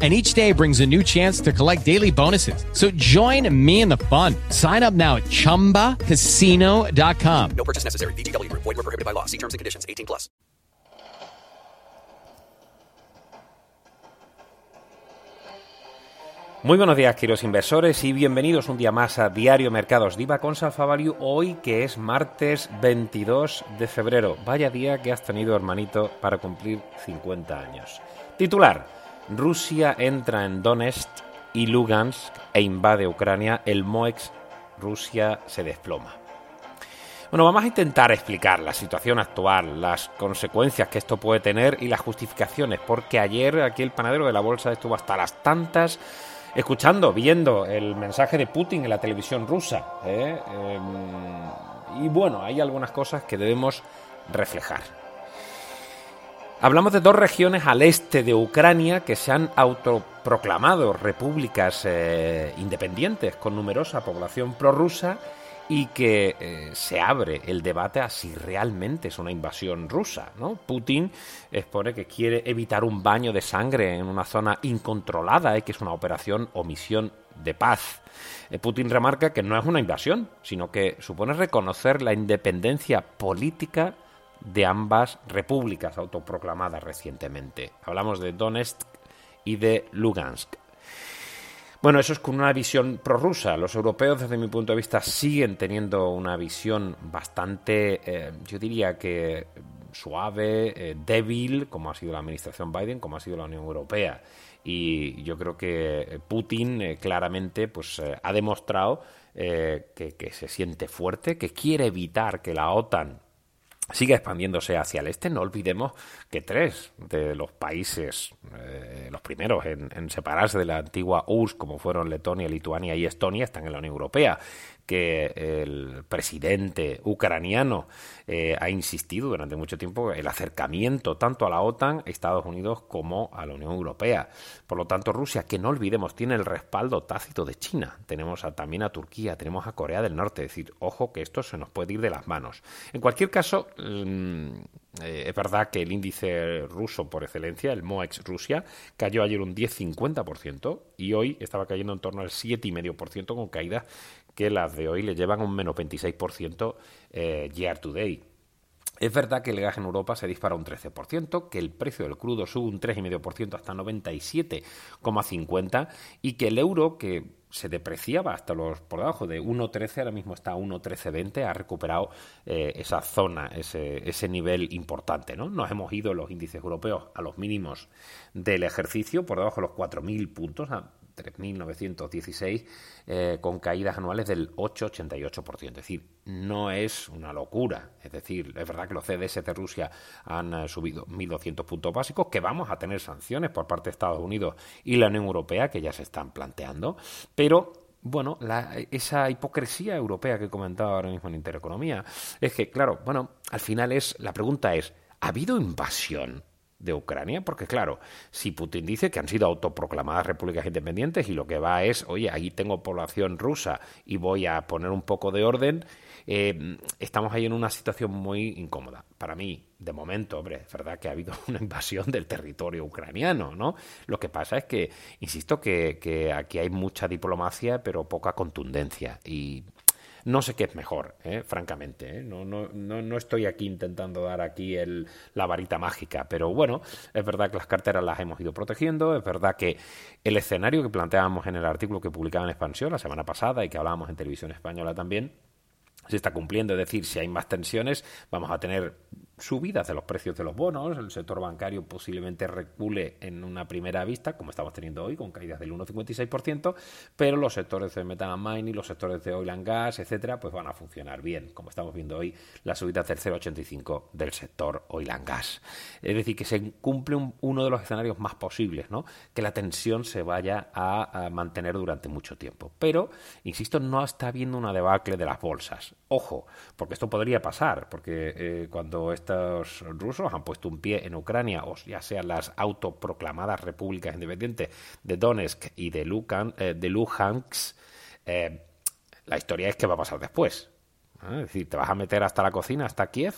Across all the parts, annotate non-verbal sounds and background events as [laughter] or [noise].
and each day brings a new chance to collect daily bonuses. So join me in the fun. Sign up now at ChumbaCasino.com. No purchase necessary. VGW. Void were prohibited by law. See terms and conditions. 18 plus. Muy buenos días, queridos inversores, y bienvenidos un día más a Diario Mercados Diva con Salfa Value, hoy que es martes 22 de febrero. Vaya día que has tenido, hermanito, para cumplir 50 años. Titular. Rusia entra en Donetsk y Lugansk e invade Ucrania. El MOEX Rusia se desploma. Bueno, vamos a intentar explicar la situación actual, las consecuencias que esto puede tener y las justificaciones, porque ayer aquí el panadero de la bolsa estuvo hasta las tantas escuchando, viendo el mensaje de Putin en la televisión rusa. ¿eh? Em, y bueno, hay algunas cosas que debemos reflejar. Hablamos de dos regiones al este de Ucrania que se han autoproclamado repúblicas eh, independientes con numerosa población prorrusa y que eh, se abre el debate a si realmente es una invasión rusa. ¿no? Putin expone que quiere evitar un baño de sangre en una zona incontrolada y que es una operación o misión de paz. Eh, Putin remarca que no es una invasión, sino que supone reconocer la independencia política de ambas repúblicas autoproclamadas recientemente. Hablamos de Donetsk y de Lugansk. Bueno, eso es con una visión prorrusa. Los europeos, desde mi punto de vista, siguen teniendo una visión bastante, eh, yo diría que suave, eh, débil, como ha sido la administración Biden, como ha sido la Unión Europea. Y yo creo que Putin eh, claramente pues, ha demostrado que, que se siente fuerte, que quiere evitar que la OTAN sigue expandiéndose hacia el este. No olvidemos que tres de los países, eh, los primeros en, separarse de la antigua URSS, como fueron Letonia, Lituania y Estonia, están en la Unión Europea que el presidente ucraniano eh, ha insistido durante mucho tiempo el acercamiento tanto a la OTAN, Estados Unidos, como a la Unión Europea. Por lo tanto, Rusia, que no olvidemos, tiene el respaldo tácito de China. Tenemos también a Turquía, tenemos a Corea del Norte. Es decir, ojo que esto se nos puede ir de las manos. En cualquier caso, mm, eh, es verdad que el índice ruso por excelencia, el MOEX Rusia, cayó ayer un 10,50% y hoy estaba cayendo en torno al 7,5% con caídas que las de hoy le llevan un menos 26% eh, year to day. Es verdad que el gas en Europa se dispara un 13%, que el precio del crudo sube un 3,5% hasta 97,50 y que el euro, que se depreciaba hasta los por debajo de 1.13, ahora mismo está a 1.1320, ha recuperado eh, esa zona, ese, ese nivel importante. ¿no? Nos hemos ido los índices europeos a los mínimos del ejercicio, por debajo de los 4.000 puntos, 3.916, eh, con caídas anuales del 8,88%. Es decir, no es una locura. Es decir, es verdad que los CDS de Rusia han eh, subido 1.200 puntos básicos, que vamos a tener sanciones por parte de Estados Unidos y la Unión Europea, que ya se están planteando, pero bueno, esa hipocresía europea que he comentado ahora mismo en Intereconomía, es que, claro, bueno, al final es, la pregunta es, ¿ha habido invasión de Ucrania, porque claro, si Putin dice que han sido autoproclamadas repúblicas independientes y lo que va es, oye, ahí tengo población rusa y voy a poner un poco de orden, eh, estamos ahí en una situación muy incómoda. Para mí, de momento, hombre, es verdad que ha habido [laughs] una invasión del territorio ucraniano, ¿no? Lo que pasa es que, insisto, que, que aquí hay mucha diplomacia, pero poca contundencia. Y no sé qué es mejor, ¿eh? francamente. ¿eh? No, no, no, no, estoy aquí intentando dar aquí el, la varita mágica, pero bueno, es verdad que las carteras las hemos ido protegiendo, es verdad que el escenario que planteábamos en el artículo que publicaba en Expansión la semana pasada y que hablábamos en televisión española también, se está cumpliendo. Es decir, si hay más tensiones, vamos a tener subidas de los precios de los bonos, el sector bancario posiblemente recule en una primera vista, como estamos teniendo hoy, con caídas del 1,56%, pero los sectores de metal mining, los sectores de oil and gas, etcétera, pues van a funcionar bien, como estamos viendo hoy, las subidas del 0,85 del sector oil and gas. Es decir, que se cumple uno de los escenarios más posibles, ¿no? Que la tensión se vaya a, mantener durante mucho tiempo. Pero, insisto, no está habiendo una debacle de las bolsas. Ojo, porque esto podría pasar, porque eh, cuando rusos han puesto un pie en Ucrania, o ya sean las autoproclamadas repúblicas independientes de Donetsk y de, Lukan, eh, de Luhansk, eh, la historia es qué va a pasar después. Es decir, te vas a meter hasta la cocina, hasta Kiev.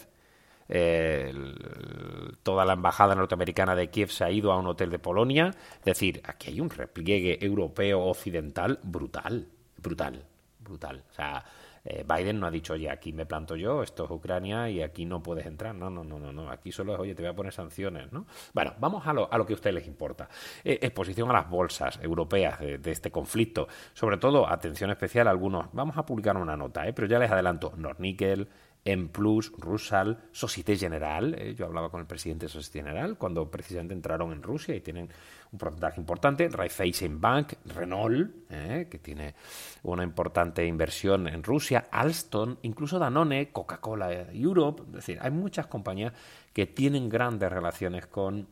Toda la embajada norteamericana de Kiev se ha ido a un hotel de Polonia. Es decir, aquí hay un repliegue europeo occidental brutal, brutal, brutal. O sea, eh, Biden no ha dicho, oye, aquí me planto yo, esto es Ucrania y aquí no puedes entrar. No, no, no, no, no. Aquí solo es, oye, te voy a poner sanciones, ¿no? Bueno, vamos a lo, a lo que a ustedes les importa. Eh, exposición a las bolsas europeas de, este conflicto. Sobre todo, atención especial a algunos. Vamos a publicar una nota, ¿eh? pero ya les adelanto. Nornickel, en Plus, Rusal, Societe General. Eh, yo hablaba con el presidente de Societe General cuando precisamente entraron en Rusia y tienen un porcentaje importante. Raiffeisen Bank, Renault, eh, que tiene una importante inversión en Rusia, Alstom, incluso Danone, Coca-Cola Europe. Es decir, hay muchas compañías que tienen grandes relaciones con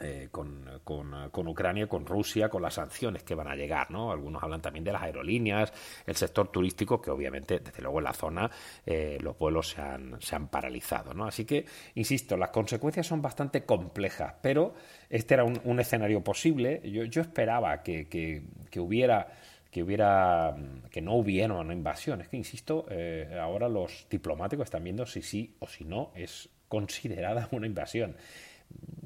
eh, con, con, con, Ucrania, con Rusia, con las sanciones que van a llegar, ¿no? Algunos hablan también de las aerolíneas, el sector turístico, que obviamente, desde luego en la zona, eh, los vuelos se han, se han paralizado, ¿no? Así que, insisto, las consecuencias son bastante complejas, pero este era un, un escenario posible. Yo, yo esperaba que, que, que, hubiera que hubiera que no hubiera una invasión. Es que, insisto, eh, ahora los diplomáticos están viendo si sí o si no es considerada [laughs] una invasión.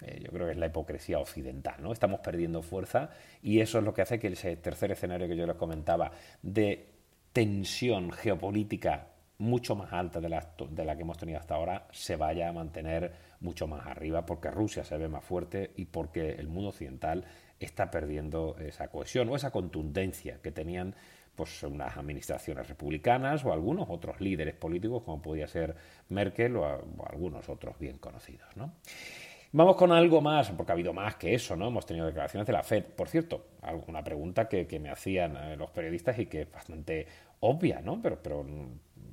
Eh, yo creo que es la hipocresía occidental, ¿no? Estamos perdiendo fuerza y eso es lo que hace que ese tercer escenario que yo les comentaba de tensión geopolítica mucho más alta de la, de la que hemos tenido hasta ahora se vaya a mantener mucho más arriba porque Rusia se ve más fuerte y porque el mundo occidental está perdiendo esa cohesión o esa contundencia que tenían pues unas administraciones republicanas o algunos otros líderes políticos como podía ser Merkel o, o algunos otros bien conocidos, ¿no? Vamos con algo más, porque ha habido más que eso, ¿no? Hemos tenido declaraciones de la FED. Por cierto, una pregunta que, que me hacían eh, los periodistas y que es bastante obvia, ¿no? Pero, pero,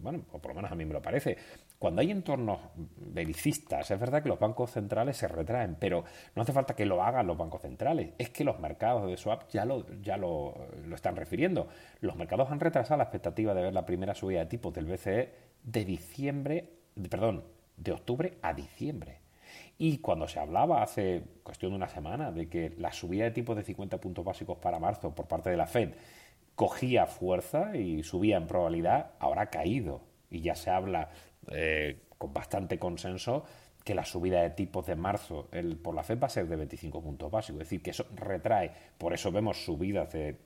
bueno, o por lo menos a mí me lo parece. Cuando hay entornos belicistas, es verdad que los bancos centrales se retraen, pero no hace falta que lo hagan los bancos centrales. Es que los mercados de swap ya lo, ya lo, lo están refiriendo. Los mercados han retrasado la expectativa de ver la primera subida de tipos del BCE de diciembre, perdón, de octubre a diciembre. Y cuando se hablaba hace cuestión de una semana de que la subida de tipos de 50 puntos básicos para marzo por parte de la Fed cogía fuerza y subía en probabilidad, ahora ha caído. Y ya se habla eh, con bastante consenso que la subida de tipos de marzo por la Fed va a ser de 25 puntos básicos. Es decir, que eso retrae. Por eso vemos subidas de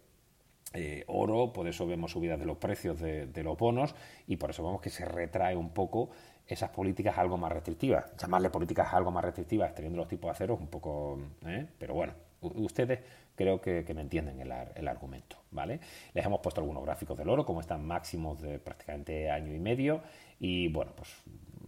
eh, oro, por eso vemos subidas de los precios de, los bonos y por eso vemos que se retrae un poco esas políticas algo más restrictivas. Llamarle políticas algo más restrictivas teniendo los tipos de acero es un poco... ¿eh? Pero bueno, ustedes creo que, me entienden el, el, argumento, ¿vale? Les hemos puesto algunos gráficos del oro, como están máximos de prácticamente año y medio, y bueno, pues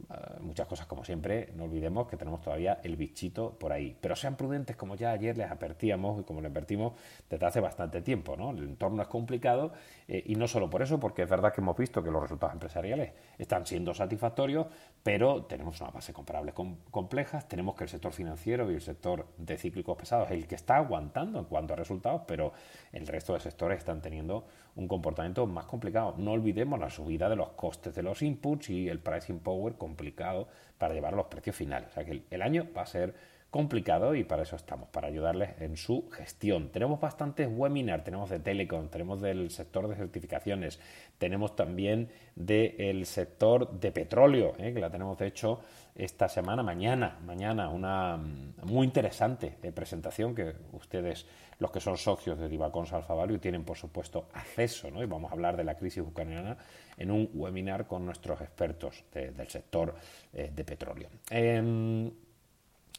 uh, muchas cosas como siempre, no olvidemos que tenemos todavía el bichito por ahí. Pero sean prudentes como ya ayer les advertíamos y como les advertimos desde hace bastante tiempo, ¿no? El entorno es complicado eh, y no solo por eso, porque es verdad que hemos visto que los resultados empresariales están siendo satisfactorios, pero tenemos una base comparable com complejas, tenemos que el sector financiero y el sector de cíclicos pesados es el que está aguantando en cuanto a resultados, pero el resto de sectores están teniendo un comportamiento más complicado. No olvidemos la subida de los costes de los inputs y el pricing power complicado para llevar a los precios finales. O sea que el año va a ser complicado y para eso estamos, para ayudarles en su gestión. Tenemos bastantes webinars, tenemos de Telecom, tenemos del sector de certificaciones, tenemos también del sector de petróleo, ¿eh? que la tenemos de hecho esta semana, mañana, mañana, una mm, muy interesante eh, presentación que ustedes, los que son socios de Divacons Alfa Value, tienen por supuesto acceso, y vamos a hablar de la crisis ucraniana en un webinar con nuestros expertos del sector eh, de petróleo.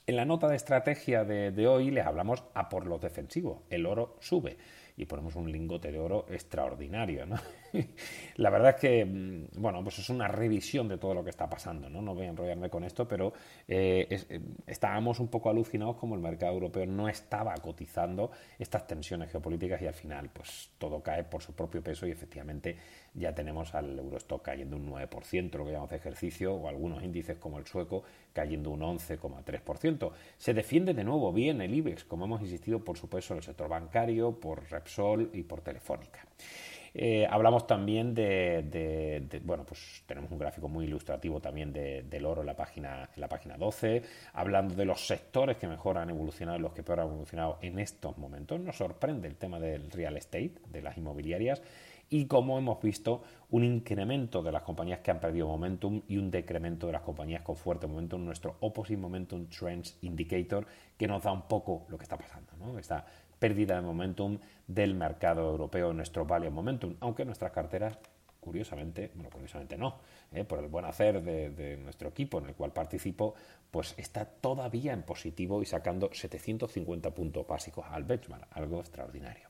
En la nota de estrategia de, hoy les hablamos a por los defensivos. El oro sube y ponemos un lingote de oro extraordinario. ¿no? [laughs] la verdad es que, mm, bueno, pues es una revisión de todo lo que está pasando. No, no voy a enrollarme con esto, pero eh, eh, estábamos un poco alucinados como el mercado europeo no estaba cotizando estas tensiones geopolíticas y al final, pues todo cae por su propio peso y efectivamente ya tenemos al Eurostock cayendo un 9%, lo que llamamos de ejercicio, o algunos índices como el sueco cayendo un 11,3%. Se defiende de nuevo bien el IBEX, como hemos insistido, por supuesto, en el sector bancario, por Repsol y por Telefónica. Eh, hablamos también de, bueno, pues tenemos un gráfico muy ilustrativo también del oro en la página, en la página 12, hablando de los sectores que mejor han evolucionado y los que peor han evolucionado en estos momentos. Nos sorprende el tema del real estate, de las inmobiliarias, y como hemos visto un incremento de las compañías que han perdido momentum y un decremento de las compañías con fuerte momentum, nuestro Opposite Momentum Trends Indicator, que nos da un poco lo que está pasando, ¿no? esta pérdida de momentum del mercado europeo, nuestro Value Momentum, aunque nuestras carteras curiosamente, bueno, curiosamente no, ¿eh? por el buen hacer de, nuestro equipo en el cual participo, pues está todavía en positivo y sacando 750 puntos básicos al benchmark, algo extraordinario.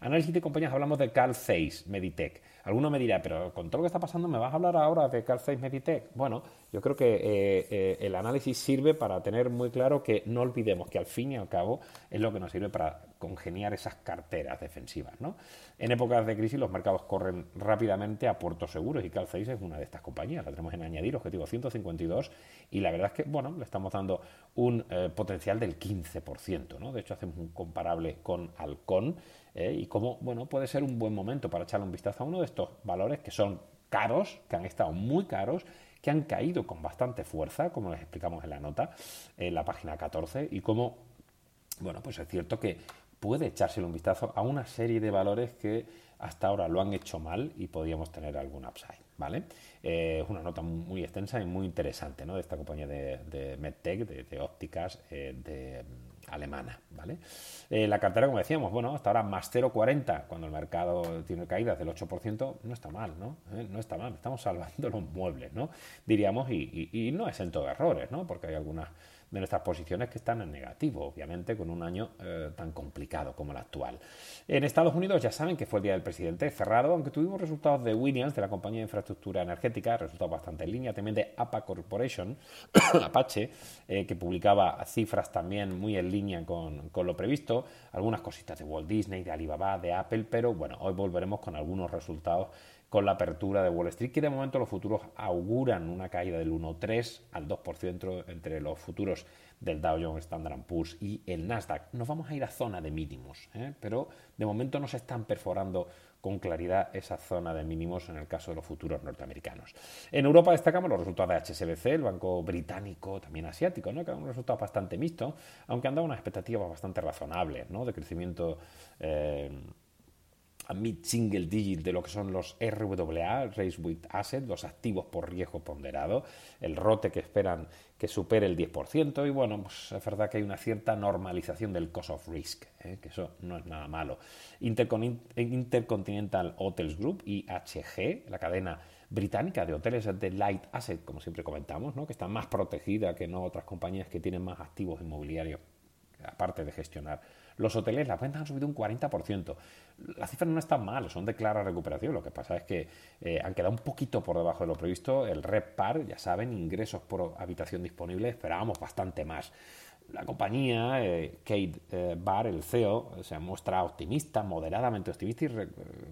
Análisis de compañías, hablamos de Carl Zeiss, Meditech. Alguno me dirá, pero con todo lo que está pasando, ¿me vas a hablar ahora de Carl Zeiss, Meditech? Bueno, yo creo que eh, eh, el análisis sirve para tener muy claro que no olvidemos que al fin y al cabo es lo que nos sirve para congeniar esas carteras defensivas. ¿no? En épocas de crisis los mercados corren rápidamente a puertos seguros y Carl Zeiss es una de estas compañías. La tenemos en añadir, objetivo 152, y la verdad es que bueno, le estamos dando un eh, potencial del 15%. ¿no? De hecho, hacemos un comparable con Alcon ¿eh? y cómo bueno, puede ser un buen momento para echarle un vistazo a uno de estos valores que son caros, que han estado muy caros, que han caído con bastante fuerza, como les explicamos en la nota, en la página 14, y cómo, bueno, pues es cierto que puede echárselo un vistazo a una serie de valores que hasta ahora lo han hecho mal y podríamos tener algún upside, ¿vale? Eh, es una nota muy extensa y muy interesante, ¿no? De esta compañía de, MedTech, de, ópticas, eh, de alemana, ¿vale? Eh, la cartera, como decíamos, bueno, hasta ahora más 0,40 cuando el mercado tiene caídas del 8%, no está mal, ¿no? Eh, no está mal, estamos [laughs] salvando los muebles, ¿no? Diríamos, y, y, no exento de errores, ¿no? Porque hay algunas de nuestras posiciones que están en negativo, obviamente, con un año eh, tan complicado como el actual. En Estados Unidos ya saben que fue el día del presidente cerrado, aunque tuvimos resultados de Williams, de la compañía de infraestructura energética, resultados bastante en línea, también de APA Corporation, [coughs] Apache, eh, que publicaba cifras también muy en línea con, con lo previsto, algunas cositas de Walt Disney, de Alibaba, de Apple, pero bueno, hoy volveremos con algunos resultados con la apertura de Wall Street, que de momento los futuros auguran una caída del 1,3 al 2% entre los futuros del Dow Jones Standard Poor's y el Nasdaq. Nos vamos a ir a zona de mínimos, ¿eh? pero de momento no se están perforando con claridad esa zona de mínimos en el caso de los futuros norteamericanos. En Europa destacamos los resultados de HSBC, el banco británico, también asiático, ¿no? que han un resultado bastante mixto, aunque han dado unas expectativas bastante razonables ¿no? de crecimiento. Eh, a mid-single digit de lo que son los RWA, Race with Asset, los activos por riesgo ponderado, el rote que esperan que supere el 10%, y bueno, pues es verdad que hay una cierta normalización del cost of risk, ¿eh? que eso no es nada malo. Intercontinental Hotels Group, IHG, la cadena británica de hoteles de light asset, como siempre comentamos, ¿no? que está más protegida que no otras compañías que tienen más activos inmobiliarios, aparte de gestionar los hoteles, las ventas han subido un 40%. Las cifras no están mal, son de clara recuperación. Lo que pasa es que eh, han quedado un poquito por debajo de lo previsto. El REPAR, ya saben, ingresos por habitación disponible, esperábamos bastante más. La compañía, eh, Kate eh, Barr, el CEO, se muestra optimista, moderadamente optimista y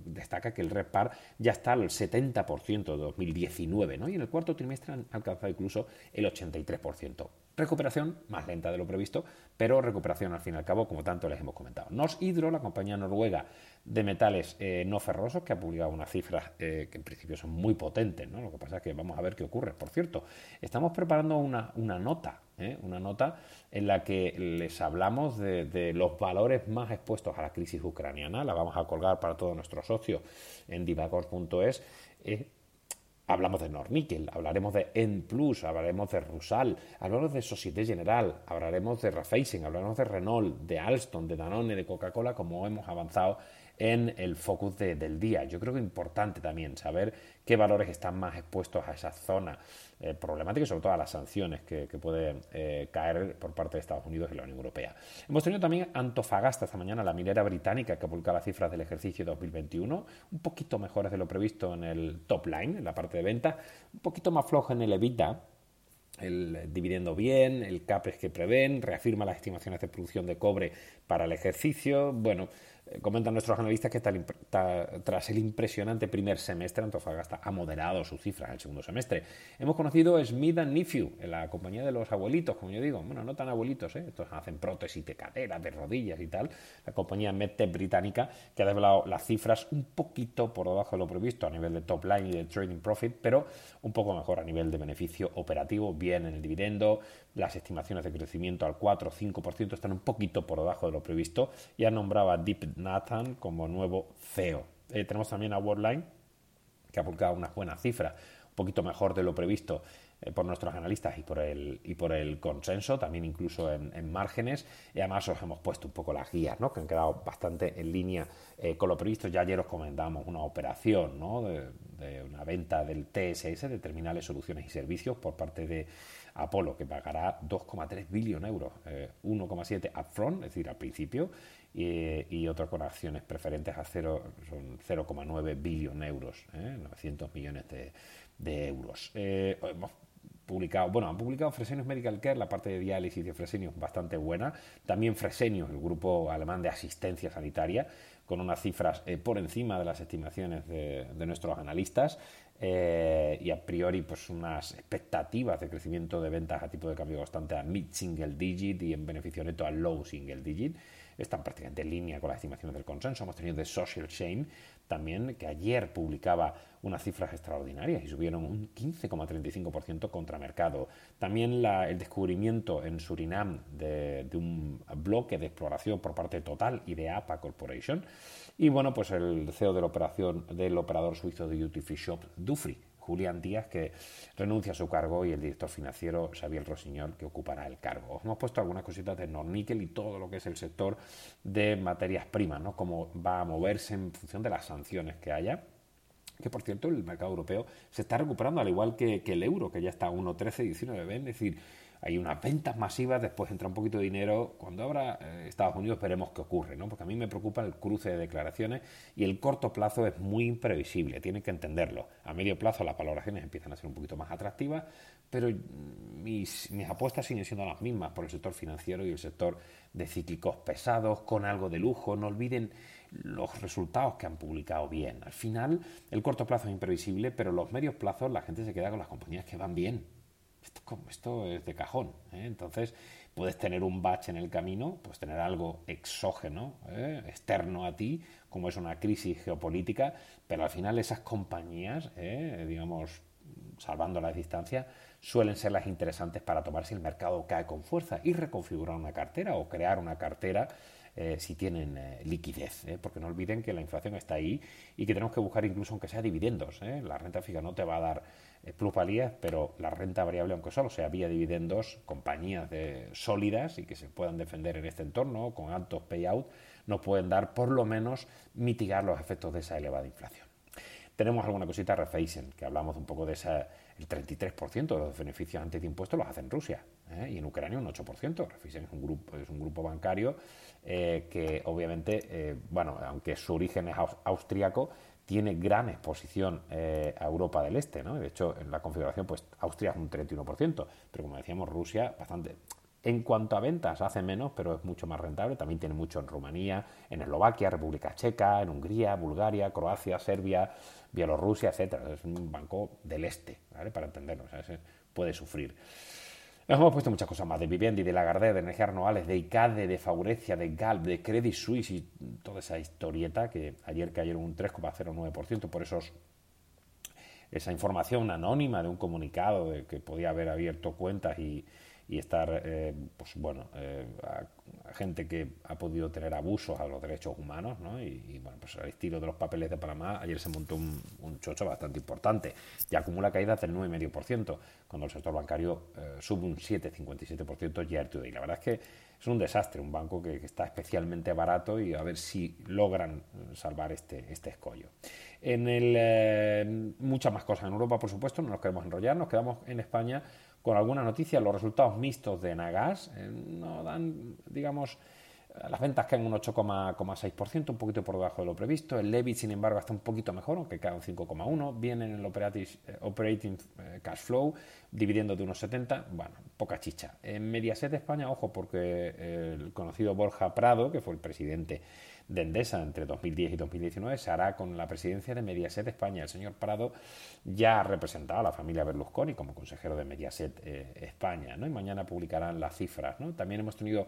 destaca que el REPAR ya está al 70% de 2019 ¿no? y en el cuarto trimestre han alcanzado incluso el 83%. Recuperación más lenta de lo previsto, pero recuperación al fin y al cabo, como tanto les hemos comentado. Nos Hydro, la compañía noruega de metales eh, no ferrosos, que ha publicado unas cifras eh, que en principio son muy potentes, ¿no? Lo que pasa es que vamos a ver qué ocurre. Por cierto, estamos preparando una, nota, ¿eh? una nota en la que les hablamos de, los valores más expuestos a la crisis ucraniana. La vamos a colgar para todos nuestros socios en divagor.es Hablamos de Nornickel, hablaremos de En hablaremos de Rusal, hablaremos de Societe General, hablaremos de Raiffeisen, hablaremos de Renault, de Alstom, de Danone, de Coca-Cola, como hemos avanzado en el focus del día. Yo creo que es importante también saber qué valores están más expuestos a esa zona eh, problemática y sobre todo a las sanciones que, pueden eh, caer por parte de Estados Unidos y la Unión Europea. Hemos tenido también Antofagasta esta mañana, la minera británica que ha publicado las cifras del ejercicio 2021, un poquito mejores de lo previsto en el top line, en la parte de venta, un poquito más flojo en el EBITDA, el dividendo bien, el CAPES que prevén, reafirma las estimaciones de producción de cobre para el ejercicio. Bueno, comentan nuestros analistas que tras el impresionante primer semestre, Antofagasta ha moderado sus cifras en el segundo semestre. Hemos conocido Smith Nephew, la compañía de los abuelitos, como yo digo. Bueno, no tan abuelitos, ¿eh? estos hacen prótesis de cadera, de rodillas y tal. La compañía MedTech británica, que ha desvelado las cifras un poquito por debajo de lo previsto a nivel de top line y de trading profit, pero un poco mejor a nivel de beneficio operativo, bien en el dividendo. Las estimaciones de crecimiento al 4 o 5% están un poquito por debajo de lo previsto. Ya nombraba Deep Nathan como nuevo CEO. Eh, tenemos también a Worldline, que ha publicado unas buenas cifras, un poquito mejor de lo previsto eh, por nuestros analistas y por el, y por el consenso, también incluso en, márgenes. Y además os hemos puesto un poco las guías, ¿no? que han quedado bastante en línea eh, con lo previsto. Ya ayer os comentábamos una operación ¿no? de, una venta del TSS, de terminales, soluciones y servicios, por parte de Apolo, que pagará 2,3 billones euros, 1,7 upfront, es decir, al principio, y, otras con acciones preferentes a cero, son 0,9 billones euros, 900 ¿eh? millones de, euros. Eh, hemos publicado, bueno, han publicado Fresenius Medical Care, la parte de diálisis de Fresenius bastante buena, también Fresenius, el grupo alemán de asistencia sanitaria, con unas cifras eh, por encima de las estimaciones de, nuestros analistas y a priori pues unas expectativas de crecimiento de ventas a tipo de cambio constante a mid single digit y en beneficio neto a low single digit están prácticamente en línea con las estimaciones del consenso. Hemos tenido The Social Chain también, que ayer publicaba unas cifras extraordinarias y subieron un 15,35% contra mercado. También el descubrimiento en Surinam de, un bloque de exploración por parte de Total y de APA Corporation. Y bueno, pues el CEO de la operación, del operador suizo de Duty Free Shop, Dufry, Julián Díaz, que renuncia a su cargo, y el director financiero, Xavier Rosiñol, que ocupará el cargo. Os hemos puesto algunas cositas de Nornickel y todo lo que es el sector de materias primas, ¿no? Cómo va a moverse en función de las sanciones que haya que por cierto el mercado europeo se está recuperando al igual que, el euro, que ya está a 1.13, 19, es decir, hay unas ventas masivas, después entra un poquito de dinero. Cuando abra eh, Estados Unidos veremos qué ocurre, ¿no? Porque a mí me preocupa el cruce de declaraciones y el corto plazo es muy imprevisible, tienen que entenderlo. A medio plazo las valoraciones empiezan a ser un poquito más atractivas, pero mis, mis apuestas siguen siendo las mismas por el sector financiero y el sector de cíclicos pesados, con algo de lujo. No olviden los resultados que han publicado bien. Al final, el corto plazo es imprevisible, pero los medios plazos la gente se queda con las compañías que van bien esto, es de cajón. ¿eh? Entonces, puedes tener un batch en el camino, puedes tener algo exógeno, ¿eh? externo a ti, como es una crisis geopolítica, pero al final esas compañías, ¿eh? digamos, salvando la distancia, suelen ser las interesantes para tomar si el mercado cae con fuerza y reconfigurar una cartera o crear una cartera si tienen liquidez, porque no olviden que la inflación está ahí y que tenemos que buscar incluso aunque sea dividendos. La renta fija no te va a dar plusvalías, pero la renta variable, aunque solo sea vía dividendos, compañías sólidas y que se puedan defender en este entorno con altos payout, nos pueden dar por lo menos mitigar los efectos de esa elevada inflación. Tenemos alguna cosita Raiffeisen, que hablamos un poco de esa, el 33% de los beneficios antes de impuestos los hace en Rusia ¿eh? y en Ucrania un 8%. Raiffeisen es un grupo, es un grupo bancario eh, que obviamente, bueno, aunque su origen es austriaco, tiene gran exposición eh, a Europa del Este, ¿no? De hecho, en la configuración, pues Austria es un 31%, pero como decíamos, Rusia bastante. En cuanto a ventas, hace menos, pero es mucho más rentable. También tiene mucho en Rumanía, en Eslovaquia, República Checa, en Hungría, Bulgaria, Croacia, Serbia, Bielorrusia, etcétera. Es un banco del este, ¿vale? Para entenderlo, puede sufrir. Hemos puesto muchas cosas más, de Vivendi, de Lagardère, de Energías Renovables, de ICADE, de Faurecia, de Galp, de Credit Suisse y toda esa historieta que ayer cayeron un 3,09% por esos esa información anónima de un comunicado de que podía haber abierto cuentas y, estar, eh, pues bueno, eh, gente que ha podido tener abusos a los derechos humanos, ¿no? Y, bueno, pues al estilo de los papeles de Panamá, ayer se montó un, chocho bastante importante y acumula caídas del 9,5%, cuando el sector bancario eh, sube un 7,57% year to Y La verdad es que es un desastre, un banco que, está especialmente barato y a ver si logran salvar este, este escollo. En el, muchas más cosas en Europa, por supuesto, no nos queremos enrollar, nos quedamos en España con alguna noticia. Los resultados mixtos de Nagas eh, no dan, digamos, eh, las ventas caen un 8,6%, un poquito por debajo de lo previsto. El Levit, sin embargo, está un poquito mejor, aunque cae un 5,1%. Viene en el eh, operating, cash flow, dividiendo de unos 70. Bueno, poca chicha. En Mediaset España, ojo, porque el conocido Borja Prado, que fue el presidente de Endesa entre 2010 y 2019 se hará con la presidencia de Mediaset España. El señor Prado ya ha representado a la familia Berlusconi como consejero de Mediaset eh, España, ¿no? Y mañana publicarán las cifras, ¿no? También hemos tenido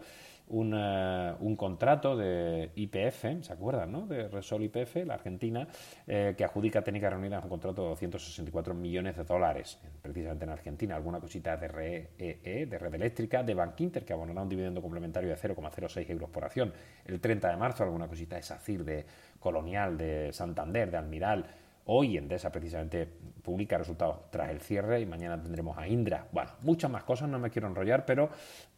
un contrato de IPF, ¿se acuerdan, no? De Resol IPF, la Argentina, eh, que adjudica Técnicas Reunidas un contrato de 264 millones de dólares, precisamente en Argentina. Alguna cosita de REE, e, de Red Eléctrica, de Bank Inter, que abonará un dividendo complementario de 0,06 euros por acción. El 30 de marzo, alguna cosita de SACIR, de Colonial, de Santander, de Admiral, Hoy Endesa precisamente publica resultados tras el cierre y mañana tendremos a Indra. Bueno, muchas más cosas, no me quiero enrollar, pero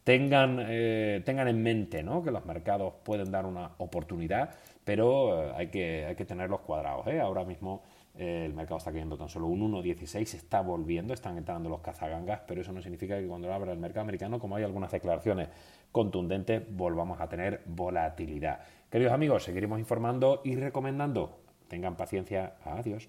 tengan, eh, tengan en mente que los mercados pueden dar una oportunidad, pero eh, hay, que, hay que tenerlos cuadrados. ¿eh? Ahora mismo el mercado está cayendo tan solo un 1,16, se está volviendo, están entrando los cazagangas, pero eso no significa que cuando abra el mercado americano, como hay algunas declaraciones contundentes, volvamos a tener volatilidad. Queridos amigos, seguiremos informando y recomendando Tengan paciencia. Adiós.